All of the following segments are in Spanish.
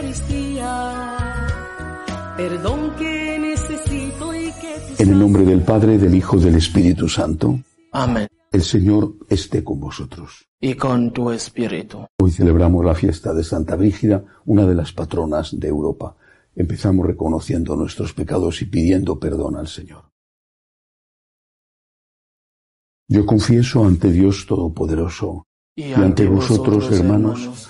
Eucaristía. Perdón que necesito y que En el nombre del Padre, del Hijo y del Espíritu Santo. Amén. El Señor esté con vosotros. Y con tu espíritu. Hoy celebramos la fiesta de Santa Brígida, una de las patronas de Europa. Empezamos reconociendo nuestros pecados y pidiendo perdón al Señor. Yo confieso ante Dios Todopoderoso y ante vosotros, hermanos,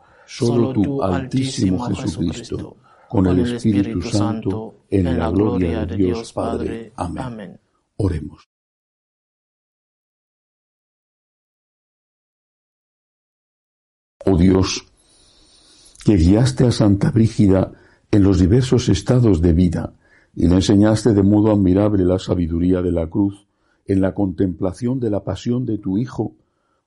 solo tú, Altísimo Jesucristo, con el Espíritu Santo, en la gloria de Dios Padre. Amén. Oremos. Oh Dios, que guiaste a Santa Brígida en los diversos estados de vida y le enseñaste de modo admirable la sabiduría de la cruz en la contemplación de la pasión de tu Hijo,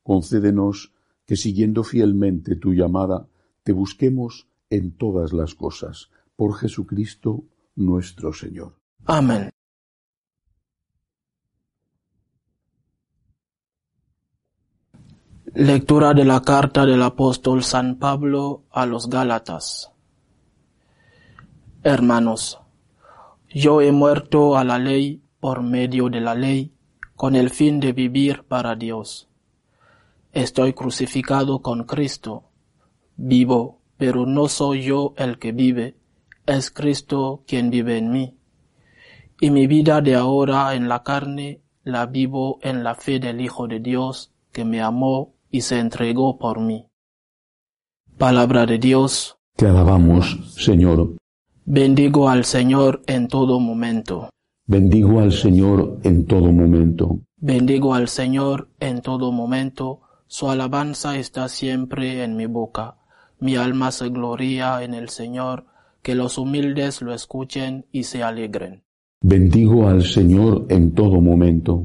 concédenos que siguiendo fielmente tu llamada, te busquemos en todas las cosas, por Jesucristo nuestro Señor. Amén. Lectura de la carta del apóstol San Pablo a los Gálatas. Hermanos, yo he muerto a la ley por medio de la ley, con el fin de vivir para Dios. Estoy crucificado con Cristo. Vivo, pero no soy yo el que vive, es Cristo quien vive en mí. Y mi vida de ahora en la carne la vivo en la fe del Hijo de Dios que me amó y se entregó por mí. Palabra de Dios. Te alabamos, Señor. Bendigo al Señor en todo momento. Bendigo al Señor en todo momento. Bendigo al Señor en todo momento. Su alabanza está siempre en mi boca. Mi alma se gloria en el Señor. Que los humildes lo escuchen y se alegren. Bendigo al Señor en todo momento.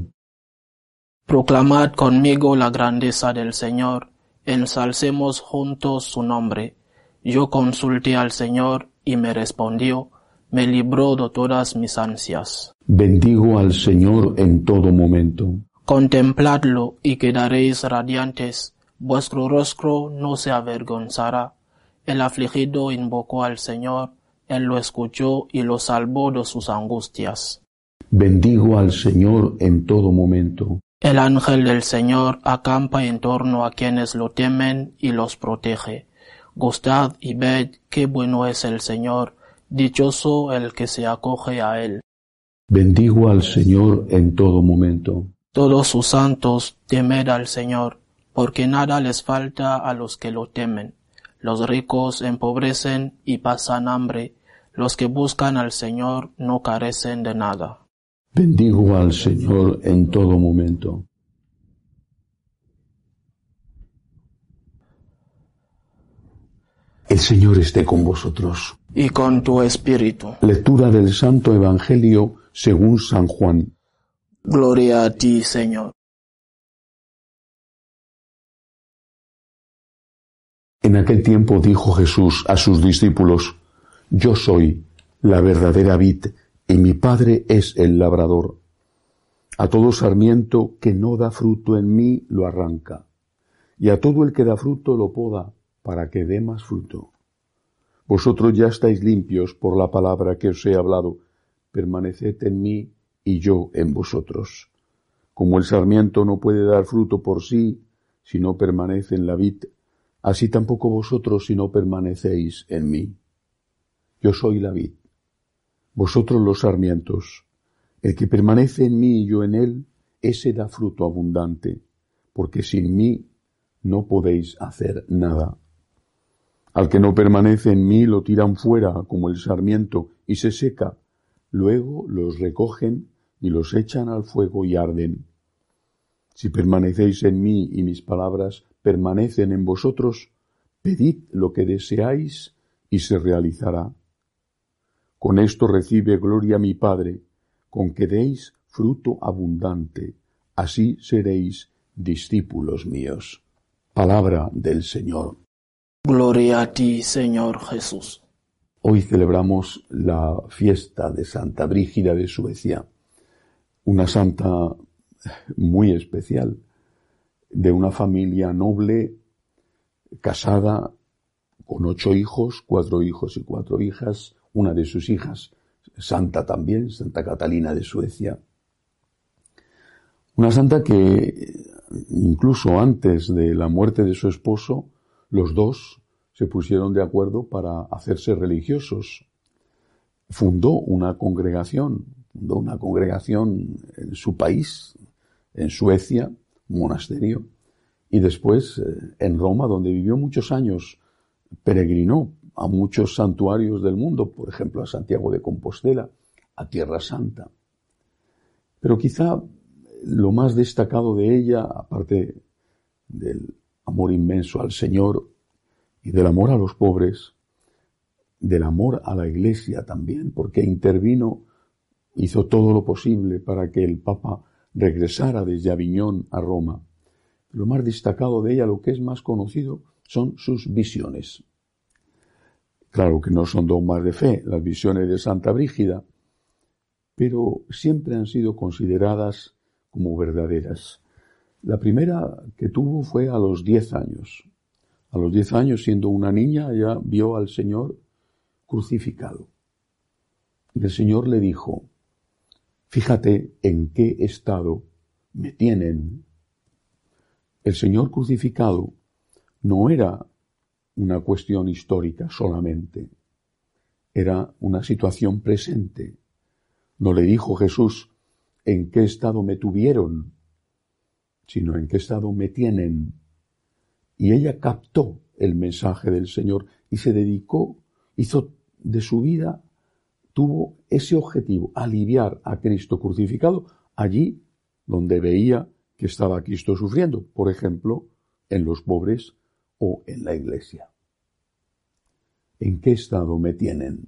Proclamad conmigo la grandeza del Señor, ensalcemos juntos su nombre. Yo consulté al Señor y me respondió, me libró de todas mis ansias. Bendigo al Señor en todo momento. Contempladlo y quedaréis radiantes, vuestro rostro no se avergonzará. El afligido invocó al Señor, Él lo escuchó y lo salvó de sus angustias. Bendigo al Señor en todo momento. El ángel del Señor acampa en torno a quienes lo temen y los protege. Gustad y ved qué bueno es el Señor, dichoso el que se acoge a él. Bendigo al Señor en todo momento. Todos sus santos temed al Señor, porque nada les falta a los que lo temen. Los ricos empobrecen y pasan hambre. Los que buscan al Señor no carecen de nada. Bendigo al Señor en todo momento. El Señor esté con vosotros. Y con tu espíritu. Lectura del Santo Evangelio según San Juan. Gloria a ti, Señor. En aquel tiempo dijo Jesús a sus discípulos, Yo soy la verdadera vid y mi Padre es el labrador. A todo sarmiento que no da fruto en mí lo arranca, y a todo el que da fruto lo poda para que dé más fruto. Vosotros ya estáis limpios por la palabra que os he hablado, permaneced en mí y yo en vosotros. Como el sarmiento no puede dar fruto por sí si no permanece en la vid, así tampoco vosotros si no permanecéis en mí. Yo soy la vid, vosotros los sarmientos. El que permanece en mí y yo en él, ese da fruto abundante, porque sin mí no podéis hacer nada. Al que no permanece en mí lo tiran fuera como el sarmiento y se seca. Luego los recogen y los echan al fuego y arden. Si permanecéis en mí y mis palabras permanecen en vosotros, pedid lo que deseáis y se realizará. Con esto recibe gloria mi Padre, con que deis fruto abundante, así seréis discípulos míos. Palabra del Señor. Gloria a ti, Señor Jesús. Hoy celebramos la fiesta de Santa Brígida de Suecia, una santa muy especial, de una familia noble, casada, con ocho hijos, cuatro hijos y cuatro hijas, una de sus hijas, santa también, Santa Catalina de Suecia. Una santa que incluso antes de la muerte de su esposo, los dos se pusieron de acuerdo para hacerse religiosos. Fundó una congregación, fundó una congregación en su país, en Suecia, monasterio, y después eh, en Roma, donde vivió muchos años, peregrinó a muchos santuarios del mundo, por ejemplo a Santiago de Compostela, a Tierra Santa. Pero quizá lo más destacado de ella, aparte del amor inmenso al Señor y del amor a los pobres, del amor a la Iglesia también, porque intervino, hizo todo lo posible para que el Papa regresara desde Aviñón a Roma. Lo más destacado de ella, lo que es más conocido, son sus visiones. Claro que no son dogmas de fe, las visiones de Santa Brígida, pero siempre han sido consideradas como verdaderas. La primera que tuvo fue a los diez años. A los diez años, siendo una niña, ya vio al Señor crucificado. Y el Señor le dijo, fíjate en qué estado me tienen. El Señor crucificado no era una cuestión histórica solamente, era una situación presente. No le dijo Jesús, en qué estado me tuvieron, sino en qué estado me tienen. Y ella captó el mensaje del Señor y se dedicó, hizo de su vida, tuvo ese objetivo, aliviar a Cristo crucificado allí donde veía que estaba Cristo sufriendo, por ejemplo, en los pobres o en la iglesia. ¿En qué estado me tienen?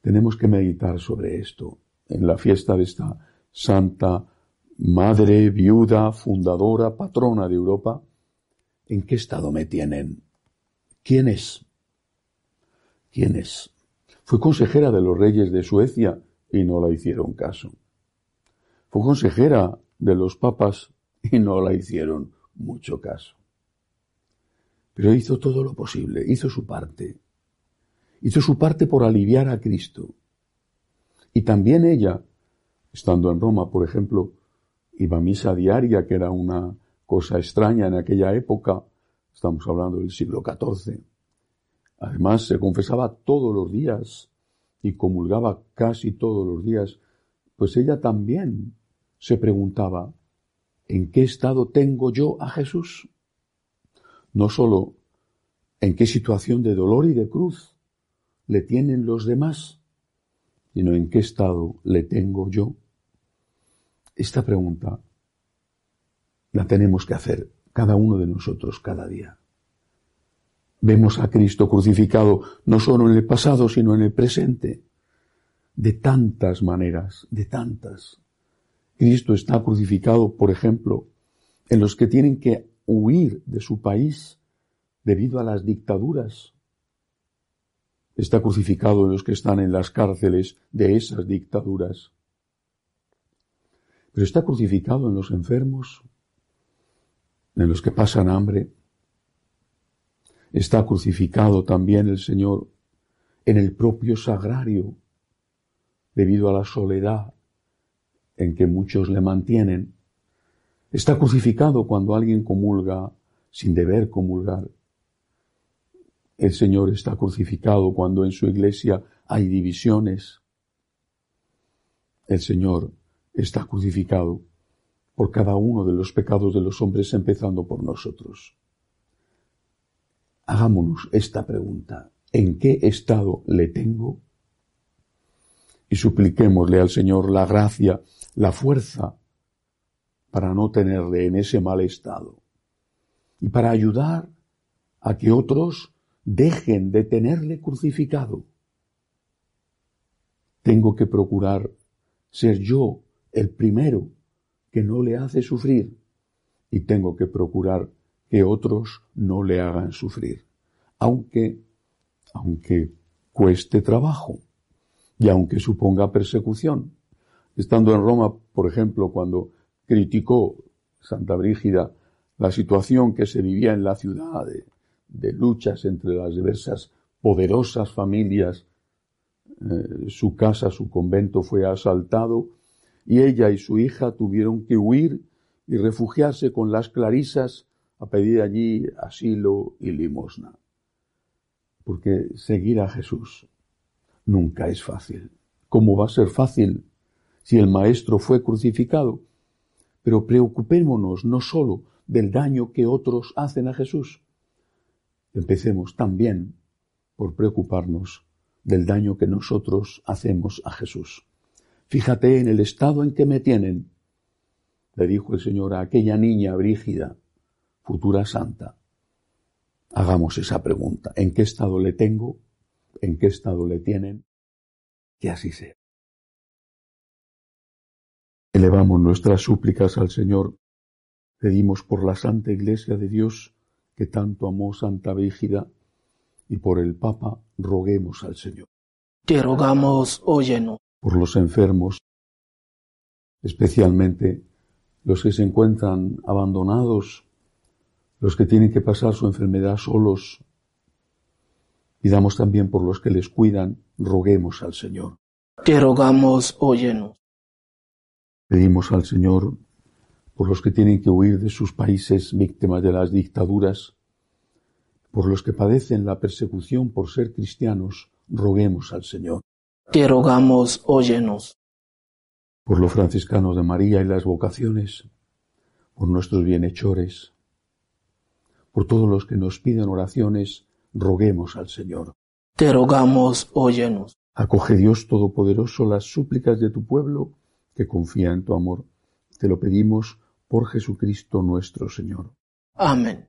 Tenemos que meditar sobre esto en la fiesta de esta santa madre, viuda, fundadora, patrona de Europa, ¿en qué estado me tienen? ¿Quién es? ¿Quién es? Fue consejera de los reyes de Suecia y no la hicieron caso. Fue consejera de los papas y no la hicieron mucho caso. Pero hizo todo lo posible, hizo su parte. Hizo su parte por aliviar a Cristo. Y también ella, estando en Roma, por ejemplo, iba a misa diaria, que era una cosa extraña en aquella época, estamos hablando del siglo XIV. Además, se confesaba todos los días y comulgaba casi todos los días, pues ella también se preguntaba, ¿en qué estado tengo yo a Jesús? No solo en qué situación de dolor y de cruz le tienen los demás, sino en qué estado le tengo yo. Esta pregunta la tenemos que hacer cada uno de nosotros cada día. Vemos a Cristo crucificado no solo en el pasado, sino en el presente, de tantas maneras, de tantas. Cristo está crucificado, por ejemplo, en los que tienen que huir de su país debido a las dictaduras. Está crucificado en los que están en las cárceles de esas dictaduras. Pero está crucificado en los enfermos, en los que pasan hambre. Está crucificado también el Señor en el propio sagrario, debido a la soledad en que muchos le mantienen. Está crucificado cuando alguien comulga sin deber comulgar. El Señor está crucificado cuando en su iglesia hay divisiones. El Señor está crucificado por cada uno de los pecados de los hombres, empezando por nosotros. Hagámonos esta pregunta. ¿En qué estado le tengo? Y supliquémosle al Señor la gracia, la fuerza para no tenerle en ese mal estado y para ayudar a que otros dejen de tenerle crucificado. Tengo que procurar ser yo el primero que no le hace sufrir y tengo que procurar que otros no le hagan sufrir, aunque, aunque cueste trabajo y aunque suponga persecución. Estando en Roma, por ejemplo, cuando criticó Santa Brígida la situación que se vivía en la ciudad de, luchas entre las diversas poderosas familias, eh, su casa, su convento fue asaltado y ella y su hija tuvieron que huir y refugiarse con las clarisas a pedir allí asilo y limosna. Porque seguir a Jesús nunca es fácil. ¿Cómo va a ser fácil si el Maestro fue crucificado? Pero preocupémonos no solo del daño que otros hacen a Jesús. Empecemos también por preocuparnos del daño que nosotros hacemos a Jesús. Fíjate en el estado en que me tienen, le dijo el Señor a aquella niña brígida, futura santa. Hagamos esa pregunta. ¿En qué estado le tengo? ¿En qué estado le tienen? Que así sea. Elevamos nuestras súplicas al Señor. Pedimos por la Santa Iglesia de Dios que tanto amó Santa Brígida y por el Papa roguemos al Señor. Te rogamos, óyenos por los enfermos, especialmente los que se encuentran abandonados, los que tienen que pasar su enfermedad solos. Pidamos también por los que les cuidan, roguemos al Señor. Te rogamos, óyenos. Pedimos al Señor por los que tienen que huir de sus países víctimas de las dictaduras, por los que padecen la persecución por ser cristianos, roguemos al Señor. Te rogamos, óyenos. Por los franciscanos de María y las vocaciones, por nuestros bienhechores, por todos los que nos piden oraciones, roguemos al Señor. Te rogamos, óyenos. Acoge Dios Todopoderoso las súplicas de tu pueblo que confía en tu amor. Te lo pedimos por Jesucristo nuestro Señor. Amén.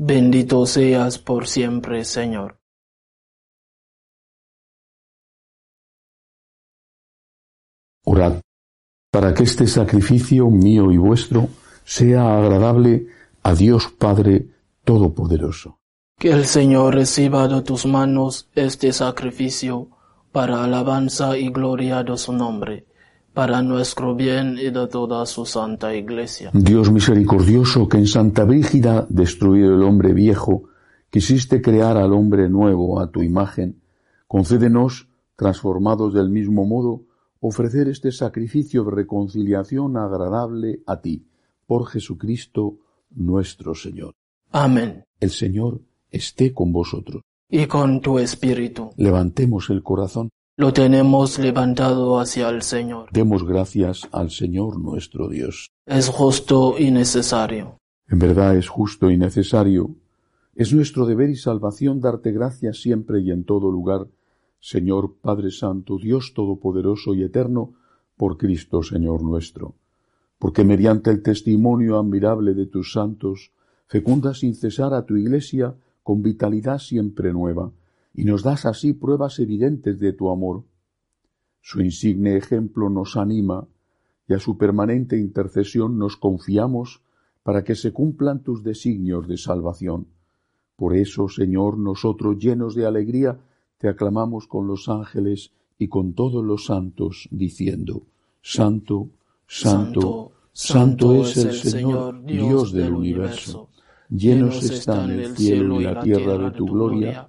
Bendito seas por siempre, Señor. Orad para que este sacrificio mío y vuestro sea agradable a Dios Padre Todopoderoso. Que el Señor reciba de tus manos este sacrificio para alabanza y gloria de su nombre, para nuestro bien y de toda su santa iglesia. Dios misericordioso, que en Santa Brígida, destruido el hombre viejo, quisiste crear al hombre nuevo a tu imagen, concédenos, transformados del mismo modo, ofrecer este sacrificio de reconciliación agradable a ti, por Jesucristo nuestro Señor. Amén. El Señor esté con vosotros. Y con tu espíritu. Levantemos el corazón. Lo tenemos levantado hacia el Señor. Demos gracias al Señor nuestro Dios. Es justo y necesario. En verdad es justo y necesario. Es nuestro deber y salvación darte gracias siempre y en todo lugar Señor Padre Santo, Dios Todopoderoso y Eterno, por Cristo Señor nuestro, porque mediante el testimonio admirable de tus santos, fecunda sin cesar a tu Iglesia con vitalidad siempre nueva, y nos das así pruebas evidentes de tu amor. Su insigne ejemplo nos anima, y a su permanente intercesión nos confiamos para que se cumplan tus designios de salvación. Por eso, Señor, nosotros llenos de alegría, te aclamamos con los ángeles y con todos los santos, diciendo, Santo, Santo, Santo, es el Señor, Dios del universo. Llenos están el cielo y la tierra de tu gloria,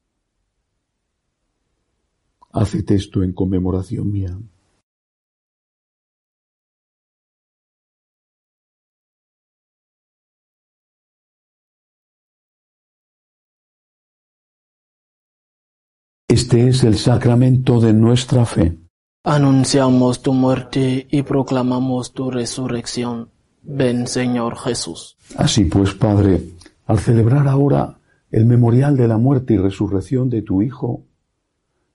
Haced esto en conmemoración mía. Este es el sacramento de nuestra fe. Anunciamos tu muerte y proclamamos tu resurrección. Ven, Señor Jesús. Así pues, Padre, al celebrar ahora el memorial de la muerte y resurrección de tu Hijo,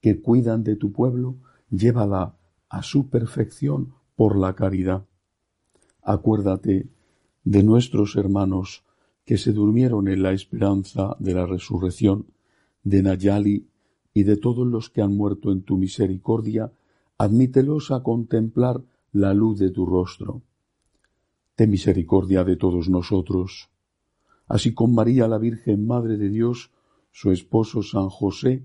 que cuidan de tu pueblo, llévala a su perfección por la caridad. Acuérdate de nuestros hermanos que se durmieron en la esperanza de la resurrección, de Nayali, y de todos los que han muerto en tu misericordia, admítelos a contemplar la luz de tu rostro. Ten misericordia de todos nosotros. Así con María la Virgen Madre de Dios, su esposo San José,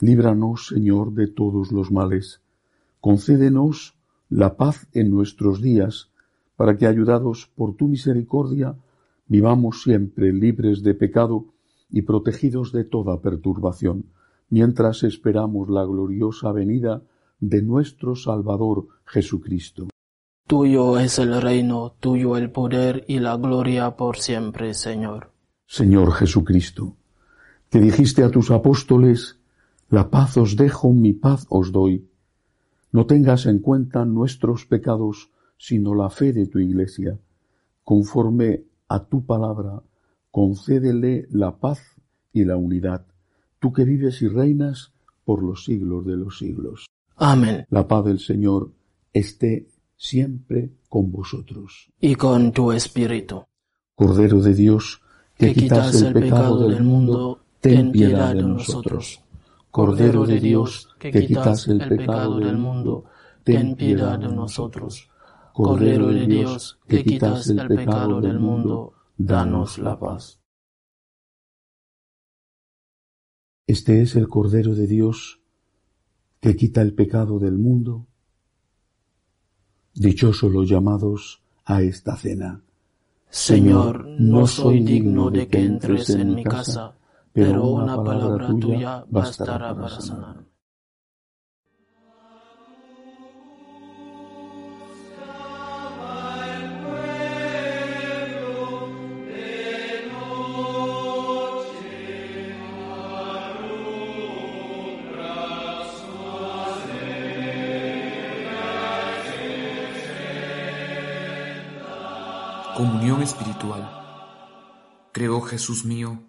Líbranos, Señor, de todos los males. Concédenos la paz en nuestros días, para que, ayudados por tu misericordia, vivamos siempre libres de pecado y protegidos de toda perturbación, mientras esperamos la gloriosa venida de nuestro Salvador Jesucristo. Tuyo es el reino, tuyo el poder y la gloria por siempre, Señor. Señor Jesucristo, que dijiste a tus apóstoles, la paz os dejo, mi paz os doy. No tengas en cuenta nuestros pecados, sino la fe de tu iglesia. Conforme a tu palabra, concédele la paz y la unidad, tú que vives y reinas por los siglos de los siglos. Amén. La paz del Señor esté siempre con vosotros. Y con tu espíritu. Cordero de Dios, que, quitas el pecado del mundo, ten piedad de nosotros. Cordero de Dios, que quitas el pecado del mundo, ten piedad de nosotros. Cordero de Dios, que quitas el pecado del mundo, danos la paz. Este es el Cordero de Dios, que quita el pecado del mundo. Dichosos los llamados a esta cena. Señor, no soy digno de que entres en mi casa pero una palabra tuya bastará para sanar. Comunión espiritual. Creo, Jesús mío,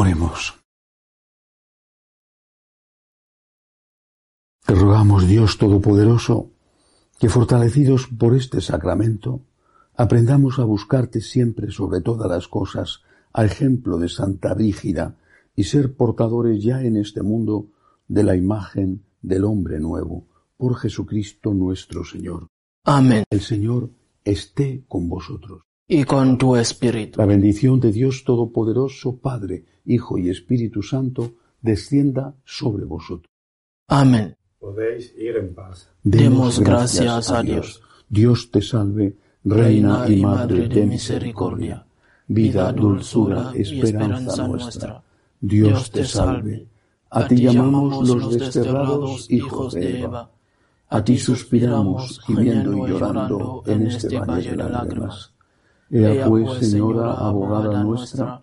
Oremos. Te rogamos, Dios Todopoderoso, que fortalecidos por este sacramento, aprendamos a buscarte siempre sobre todas las cosas, a ejemplo de Santa Brígida, y ser portadores ya en este mundo de la imagen del hombre nuevo, por Jesucristo nuestro Señor. Amén. El Señor esté con vosotros. Y con tu espíritu. La bendición de Dios Todopoderoso, Padre, Hijo y Espíritu Santo, descienda sobre vosotros. Amén. Podéis ir en paz. Demos gracias a Dios. Dios te salve, Reina y Madre de misericordia, vida, dulzura, esperanza nuestra. Dios te salve. A ti llamamos los desterrados hijos de Eva. A ti suspiramos, gimiendo y llorando en este valle de lágrimas. Ea pues, Señora, abogada nuestra,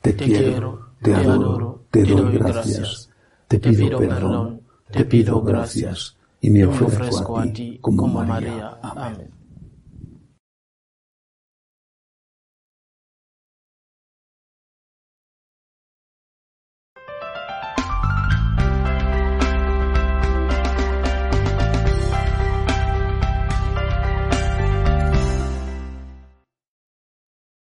te quiero, te adoro, te doy gracias, te pido perdón, te pido gracias y me ofrezco a ti como María. Amén.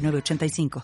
906985.